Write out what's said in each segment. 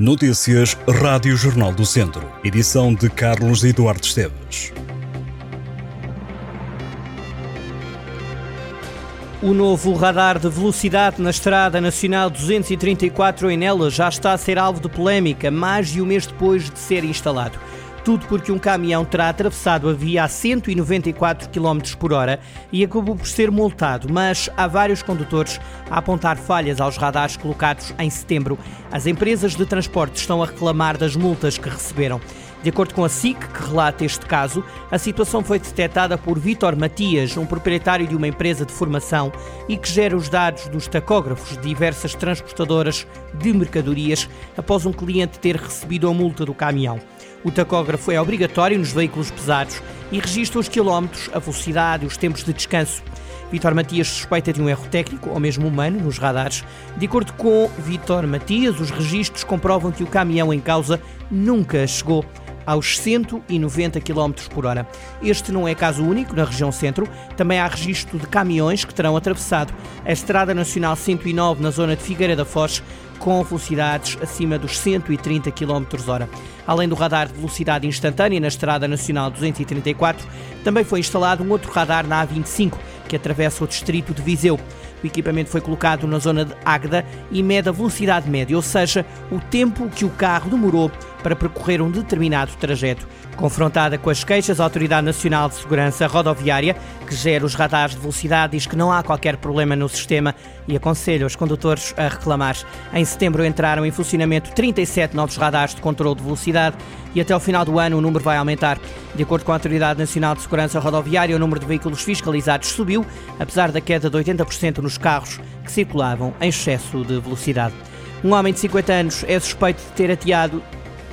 Notícias Rádio Jornal do Centro. Edição de Carlos Eduardo Esteves. O novo radar de velocidade na Estrada Nacional 234 em Nela já está a ser alvo de polémica, mais de um mês depois de ser instalado. Tudo porque um caminhão terá atravessado a via a 194 km por hora e acabou por ser multado, mas há vários condutores a apontar falhas aos radares colocados em setembro. As empresas de transporte estão a reclamar das multas que receberam. De acordo com a SIC, que relata este caso, a situação foi detectada por Vítor Matias, um proprietário de uma empresa de formação e que gera os dados dos tacógrafos de diversas transportadoras de mercadorias após um cliente ter recebido a multa do caminhão. O tacógrafo é obrigatório nos veículos pesados e registra os quilómetros, a velocidade e os tempos de descanso. Vitor Matias suspeita de um erro técnico ou mesmo humano nos radares. De acordo com Vitor Matias, os registros comprovam que o caminhão em causa nunca chegou aos 190 km por hora. Este não é caso único na região centro, também há registro de caminhões que terão atravessado a Estrada Nacional 109 na zona de Figueira da Foz com velocidades acima dos 130 km hora. Além do radar de velocidade instantânea na Estrada Nacional 234, também foi instalado um outro radar na A25, que atravessa o distrito de Viseu. O equipamento foi colocado na zona de Águeda e mede a velocidade média, ou seja, o tempo que o carro demorou para percorrer um determinado trajeto. Confrontada com as queixas, a Autoridade Nacional de Segurança Rodoviária, que gera os radares de velocidade, diz que não há qualquer problema no sistema e aconselha os condutores a reclamar. Em setembro entraram em funcionamento 37 novos radares de controle de velocidade e até o final do ano o número vai aumentar. De acordo com a Autoridade Nacional de Segurança Rodoviária, o número de veículos fiscalizados subiu, apesar da queda de 80% nos carros que circulavam em excesso de velocidade. Um homem de 50 anos é suspeito de ter ateado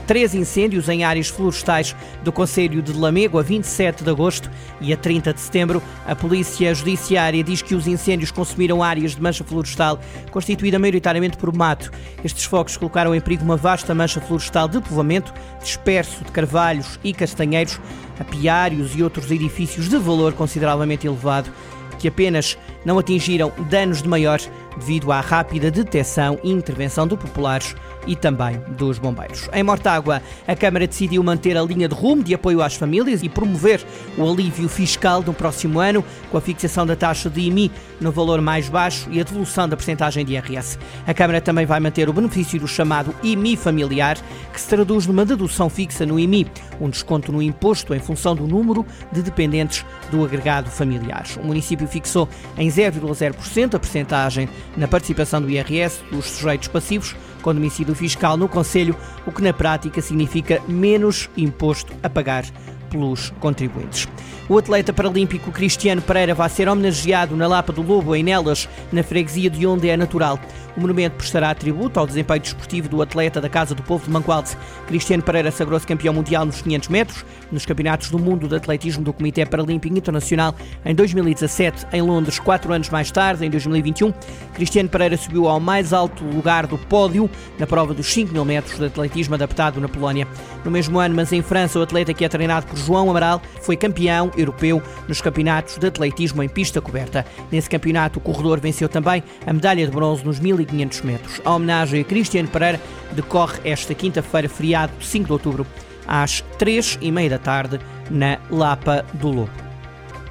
três incêndios em áreas florestais do Conselho de Lamego a 27 de agosto e a 30 de setembro. A Polícia Judiciária diz que os incêndios consumiram áreas de mancha florestal constituída maioritariamente por mato. Estes focos colocaram em perigo uma vasta mancha florestal de povoamento, disperso de carvalhos e castanheiros, apiários e outros edifícios de valor consideravelmente elevado que apenas não atingiram danos de maior devido à rápida detecção e intervenção de populares e também dos bombeiros. Em Mortágua, a Câmara decidiu manter a linha de rumo de apoio às famílias e promover o alívio fiscal no próximo ano, com a fixação da taxa de IMI no valor mais baixo e a devolução da percentagem de IRS. A Câmara também vai manter o benefício do chamado IMI familiar, que se traduz numa dedução fixa no IMI, um desconto no imposto em função do número de dependentes do agregado familiar. O município fixou em 0,0% a percentagem na participação do IRS dos sujeitos passivos com domicílio fiscal no Conselho, o que na prática significa menos imposto a pagar pelos contribuintes. O atleta paralímpico Cristiano Pereira vai ser homenageado na Lapa do Lobo, em Nelas, na freguesia de onde é natural. O monumento prestará tributo ao desempenho desportivo do atleta da Casa do Povo de Mangualde. Cristiano Pereira sagrou-se campeão mundial nos 500 metros, nos Campeonatos do Mundo de Atletismo do Comitê Paralímpico Internacional em 2017, em Londres, quatro anos mais tarde, em 2021. Cristiano Pereira subiu ao mais alto lugar do pódio na prova dos 5 mil metros de atletismo adaptado na Polónia. No mesmo ano, mas em França, o atleta que é treinado por João Amaral foi campeão europeu nos campeonatos de atletismo em pista coberta. Nesse campeonato, o corredor venceu também a medalha de bronze nos 1500 metros. A homenagem a Cristiano Pereira decorre esta quinta-feira, feriado de 5 de outubro, às 3 e meia da tarde, na Lapa do Lobo.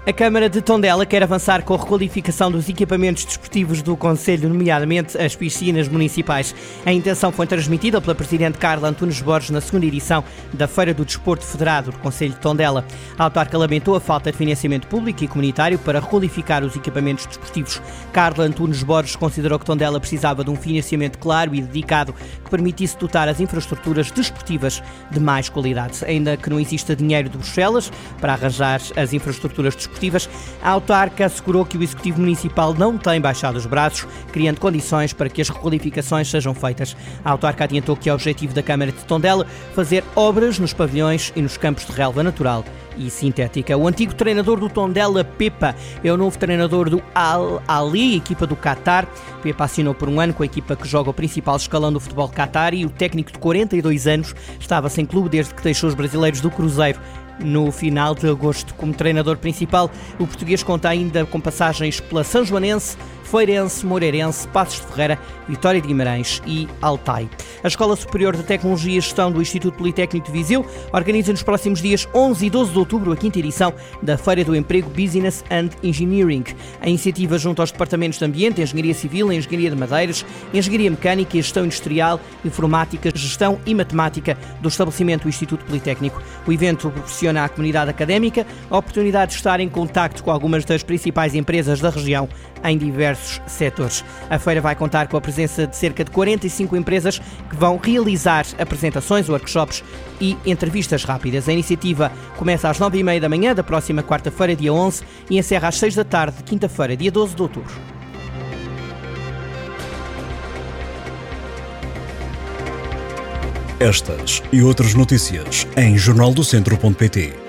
A Câmara de Tondela quer avançar com a requalificação dos equipamentos desportivos do Conselho, nomeadamente as piscinas municipais. A intenção foi transmitida pela Presidente Carla Antunes Borges na segunda edição da Feira do Desporto Federado do Conselho de Tondela. A autarca lamentou a falta de financiamento público e comunitário para requalificar os equipamentos desportivos. Carla Antunes Borges considerou que Tondela precisava de um financiamento claro e dedicado que permitisse dotar as infraestruturas desportivas de mais qualidade. Ainda que não exista dinheiro de Bruxelas para arranjar as infraestruturas desportivas, desportivas, a autarca assegurou que o Executivo Municipal não tem baixado os braços, criando condições para que as requalificações sejam feitas. A autarca adiantou que é objetivo da Câmara de Tondela fazer obras nos pavilhões e nos campos de relva natural e sintética. O antigo treinador do Tondela, Pepa, é o novo treinador do Al Ali, equipa do Qatar. Pepa assinou por um ano com a equipa que joga o principal escalão do futebol Qatar e o técnico de 42 anos estava sem clube desde que deixou os brasileiros do Cruzeiro no final de agosto. Como treinador principal, o português conta ainda com passagens pela São Joanense, Feirense, Moreirense, Passos de Ferreira, Vitória de Guimarães e Altai. A Escola Superior de Tecnologia e Gestão do Instituto Politécnico de Viseu organiza nos próximos dias 11 e 12 de outubro a quinta edição da Feira do Emprego Business and Engineering. A iniciativa junto aos departamentos de Ambiente, Engenharia Civil, Engenharia de Madeiras, Engenharia Mecânica e Gestão Industrial, Informática, Gestão e Matemática do estabelecimento do Instituto Politécnico. O evento proporciona à comunidade académica a oportunidade de estar em contacto com algumas das principais empresas da região em diversos setores. A feira vai contar com a presença de cerca de 45 empresas que vão realizar apresentações, workshops e entrevistas rápidas. A iniciativa começa às 9h30 da manhã da próxima quarta-feira, dia 11, e encerra às 6 da tarde, quinta-feira, dia 12 de outubro. Estas e outras notícias em jornaldocentro.pt